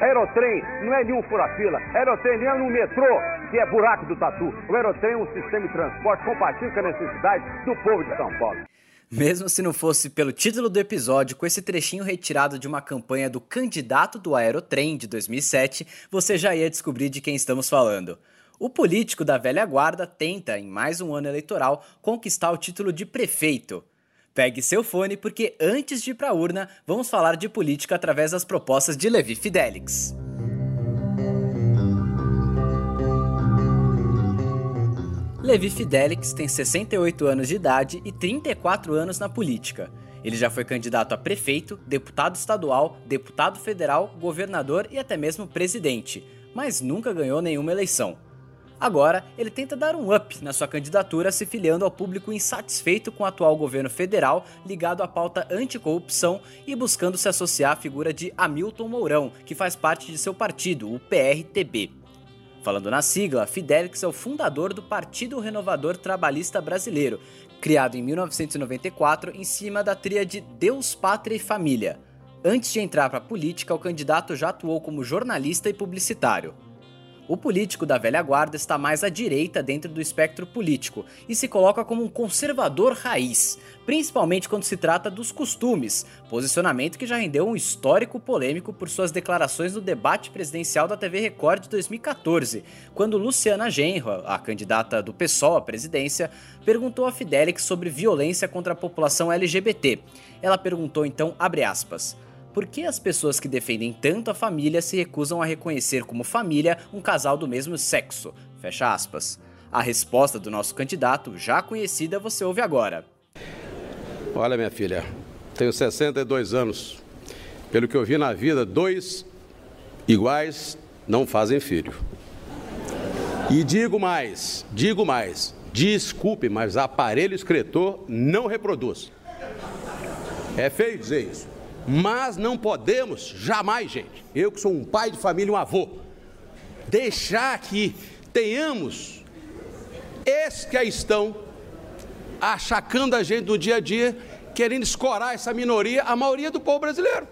Aerotrem não é nenhum fura-fila. Aerotrem não é no metrô, que é buraco do tatu. O Aerotrem é um sistema de transporte compatível com a necessidade do povo de São Paulo. Mesmo se não fosse pelo título do episódio, com esse trechinho retirado de uma campanha do candidato do Aerotrem de 2007, você já ia descobrir de quem estamos falando. O político da velha guarda tenta, em mais um ano eleitoral, conquistar o título de prefeito. Pegue seu fone porque antes de ir para a urna, vamos falar de política através das propostas de Levi Fidelix. Levi Fidelix tem 68 anos de idade e 34 anos na política. Ele já foi candidato a prefeito, deputado estadual, deputado federal, governador e até mesmo presidente, mas nunca ganhou nenhuma eleição. Agora, ele tenta dar um up na sua candidatura, se filiando ao público insatisfeito com o atual governo federal ligado à pauta anticorrupção e buscando se associar à figura de Hamilton Mourão, que faz parte de seu partido, o PRTB. Falando na sigla, Fidelix é o fundador do Partido Renovador Trabalhista Brasileiro, criado em 1994 em cima da tríade Deus, Pátria e Família. Antes de entrar para a política, o candidato já atuou como jornalista e publicitário. O político da velha guarda está mais à direita dentro do espectro político e se coloca como um conservador raiz, principalmente quando se trata dos costumes, posicionamento que já rendeu um histórico polêmico por suas declarações no debate presidencial da TV Record de 2014, quando Luciana Genro, a candidata do PSOL à presidência, perguntou a Fidelix sobre violência contra a população LGBT. Ela perguntou então, abre aspas, por que as pessoas que defendem tanto a família se recusam a reconhecer como família um casal do mesmo sexo? Fecha aspas. A resposta do nosso candidato, já conhecida, você ouve agora. Olha, minha filha, tenho 62 anos. Pelo que eu vi na vida, dois iguais não fazem filho. E digo mais, digo mais, desculpe, mas aparelho escritor não reproduz. É feio dizer isso. Mas não podemos jamais, gente, eu que sou um pai de família, um avô, deixar que tenhamos esses que aí estão achacando a gente no dia a dia, querendo escorar essa minoria, a maioria do povo brasileiro.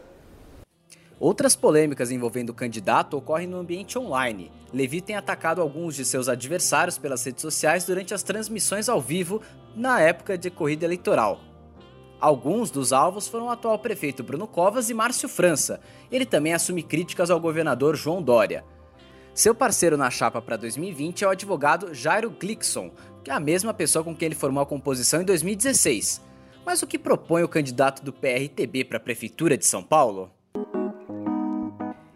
Outras polêmicas envolvendo o candidato ocorrem no ambiente online. Levi tem atacado alguns de seus adversários pelas redes sociais durante as transmissões ao vivo na época de corrida eleitoral. Alguns dos alvos foram o atual prefeito Bruno Covas e Márcio França. Ele também assume críticas ao governador João Dória. Seu parceiro na chapa para 2020 é o advogado Jairo Glickson, que é a mesma pessoa com quem ele formou a composição em 2016. Mas o que propõe o candidato do PRTB para a Prefeitura de São Paulo?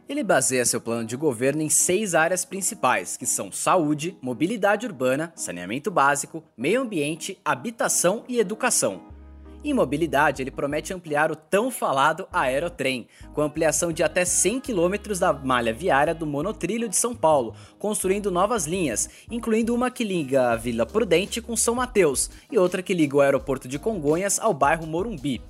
Ele baseia seu plano de governo em seis áreas principais, que são saúde, mobilidade urbana, saneamento básico, meio ambiente, habitação e educação. Em mobilidade, ele promete ampliar o tão falado aerotrem, com ampliação de até 100 km da malha viária do monotrilho de São Paulo, construindo novas linhas, incluindo uma que liga a Vila Prudente com São Mateus e outra que liga o aeroporto de Congonhas ao bairro Morumbi.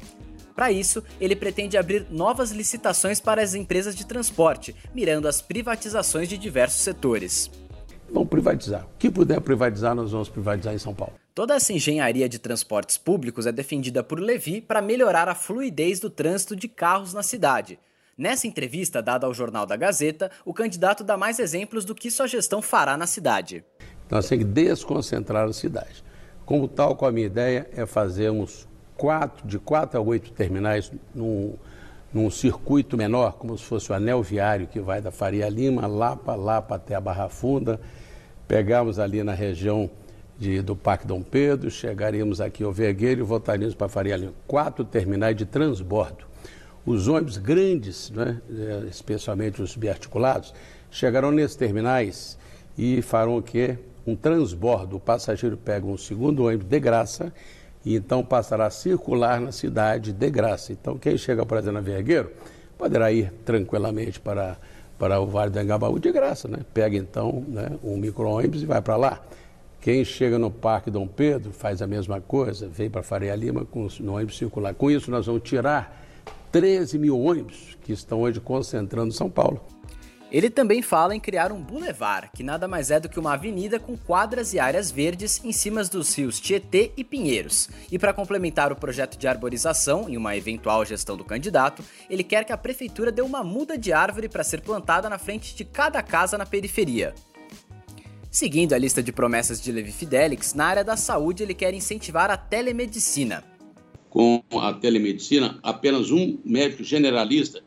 Para isso, ele pretende abrir novas licitações para as empresas de transporte, mirando as privatizações de diversos setores. Vamos privatizar. O que puder privatizar, nós vamos privatizar em São Paulo. Toda essa engenharia de transportes públicos é defendida por Levi para melhorar a fluidez do trânsito de carros na cidade. Nessa entrevista dada ao Jornal da Gazeta, o candidato dá mais exemplos do que sua gestão fará na cidade. Nós temos que desconcentrar a cidade. Como tal, com a minha ideia é fazermos quatro, de quatro a oito terminais num, num circuito menor, como se fosse o anel viário que vai da Faria Lima, Lapa, Lapa até a Barra Funda. Pegamos ali na região de, do Parque Dom Pedro, chegaríamos aqui ao Vergueiro e voltaríamos para Faria Lima. Quatro terminais de transbordo. Os ônibus grandes, né, é, especialmente os biarticulados, chegarão nesses terminais e farão o quê? Um transbordo. O passageiro pega um segundo ônibus de graça e então passará a circular na cidade de graça. Então, quem chega, por exemplo, na Vergueiro, poderá ir tranquilamente para, para o Vale do Engabaú de graça, né? Pega então né, um micro-ônibus e vai para lá. Quem chega no Parque Dom Pedro faz a mesma coisa, vem para Faria Lima com, no ônibus circular. Com isso, nós vamos tirar 13 mil ônibus que estão hoje concentrando São Paulo. Ele também fala em criar um bulevar, que nada mais é do que uma avenida com quadras e áreas verdes em cima dos rios Tietê e Pinheiros. E para complementar o projeto de arborização em uma eventual gestão do candidato, ele quer que a prefeitura dê uma muda de árvore para ser plantada na frente de cada casa na periferia. Seguindo a lista de promessas de Levi Fidelix, na área da saúde ele quer incentivar a telemedicina. Com a telemedicina, apenas um médico generalista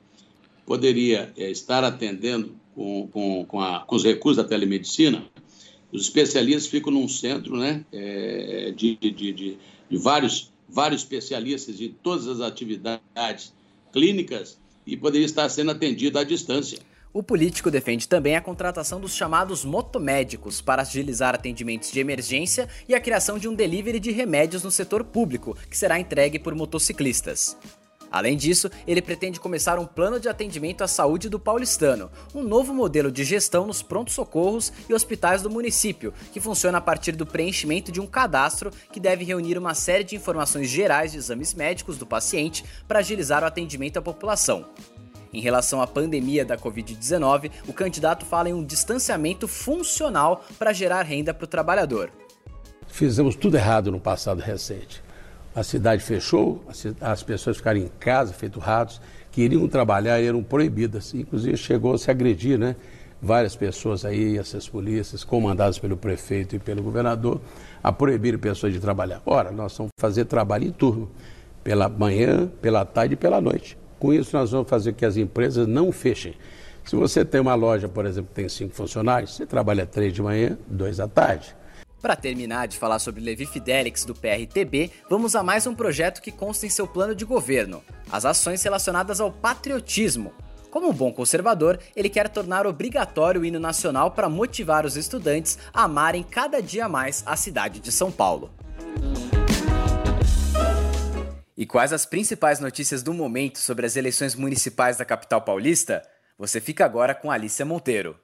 poderia é, estar atendendo com, com, com, a, com, os recursos da telemedicina, os especialistas ficam num centro né, é, de, de, de, de, vários, vários especialistas de todas as atividades clínicas e poderia estar sendo atendido à distância. O político defende também a contratação dos chamados motomédicos para agilizar atendimentos de emergência e a criação de um delivery de remédios no setor público, que será entregue por motociclistas. Além disso, ele pretende começar um plano de atendimento à saúde do paulistano, um novo modelo de gestão nos prontos-socorros e hospitais do município, que funciona a partir do preenchimento de um cadastro que deve reunir uma série de informações gerais de exames médicos do paciente para agilizar o atendimento à população. Em relação à pandemia da Covid-19, o candidato fala em um distanciamento funcional para gerar renda para o trabalhador. Fizemos tudo errado no passado recente a cidade fechou, as pessoas ficaram em casa, feito ratos, queriam trabalhar e eram proibidas. Inclusive chegou a se agredir, né? Várias pessoas aí, essas polícias, comandadas pelo prefeito e pelo governador, a proibir pessoas de trabalhar. Ora, nós vamos fazer trabalho em turno, pela manhã, pela tarde e pela noite. Com isso, nós vamos fazer que as empresas não fechem. Se você tem uma loja, por exemplo, que tem cinco funcionários, você trabalha três de manhã, dois à tarde. Para terminar de falar sobre Levi Fidelix do PRTB, vamos a mais um projeto que consta em seu plano de governo: as ações relacionadas ao patriotismo. Como um bom conservador, ele quer tornar obrigatório o hino nacional para motivar os estudantes a amarem cada dia mais a cidade de São Paulo. E quais as principais notícias do momento sobre as eleições municipais da capital paulista? Você fica agora com Alicia Monteiro.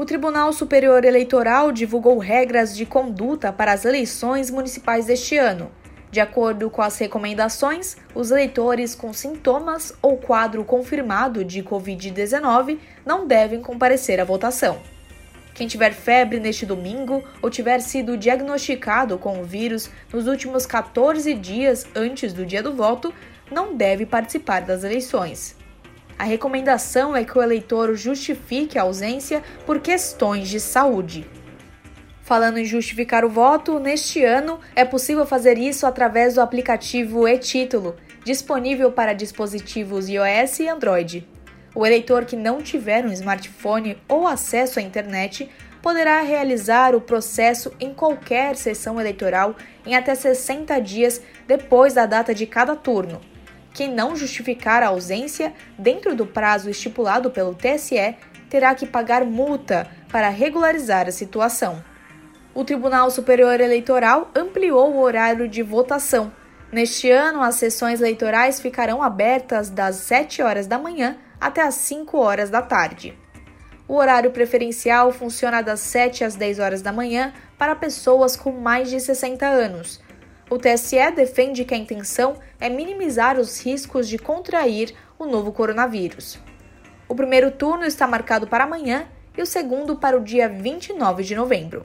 O Tribunal Superior Eleitoral divulgou regras de conduta para as eleições municipais deste ano. De acordo com as recomendações, os eleitores com sintomas ou quadro confirmado de Covid-19 não devem comparecer à votação. Quem tiver febre neste domingo ou tiver sido diagnosticado com o vírus nos últimos 14 dias antes do dia do voto não deve participar das eleições. A recomendação é que o eleitor justifique a ausência por questões de saúde. Falando em justificar o voto, neste ano é possível fazer isso através do aplicativo e-Título, disponível para dispositivos iOS e Android. O eleitor que não tiver um smartphone ou acesso à internet poderá realizar o processo em qualquer sessão eleitoral em até 60 dias depois da data de cada turno. Quem não justificar a ausência dentro do prazo estipulado pelo TSE terá que pagar multa para regularizar a situação. O Tribunal Superior Eleitoral ampliou o horário de votação. Neste ano, as sessões eleitorais ficarão abertas das 7 horas da manhã até as 5 horas da tarde. O horário preferencial funciona das 7 às 10 horas da manhã para pessoas com mais de 60 anos o TSE defende que a intenção é minimizar os riscos de contrair o novo coronavírus. O primeiro turno está marcado para amanhã e o segundo para o dia 29 de novembro.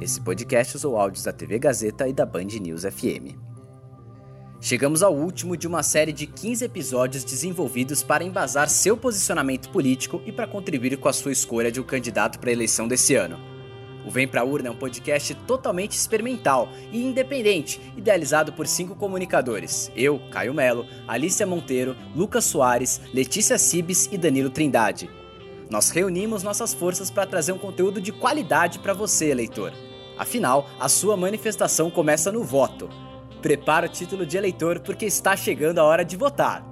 Esse podcast usou áudios da TV Gazeta e da Band News FM. Chegamos ao último de uma série de 15 episódios desenvolvidos para embasar seu posicionamento político e para contribuir com a sua escolha de um candidato para a eleição desse ano. O Vem Pra Urna é um podcast totalmente experimental e independente, idealizado por cinco comunicadores: eu, Caio Melo, Alicia Monteiro, Lucas Soares, Letícia Cibes e Danilo Trindade. Nós reunimos nossas forças para trazer um conteúdo de qualidade para você, eleitor. Afinal, a sua manifestação começa no voto. Prepara o título de eleitor porque está chegando a hora de votar.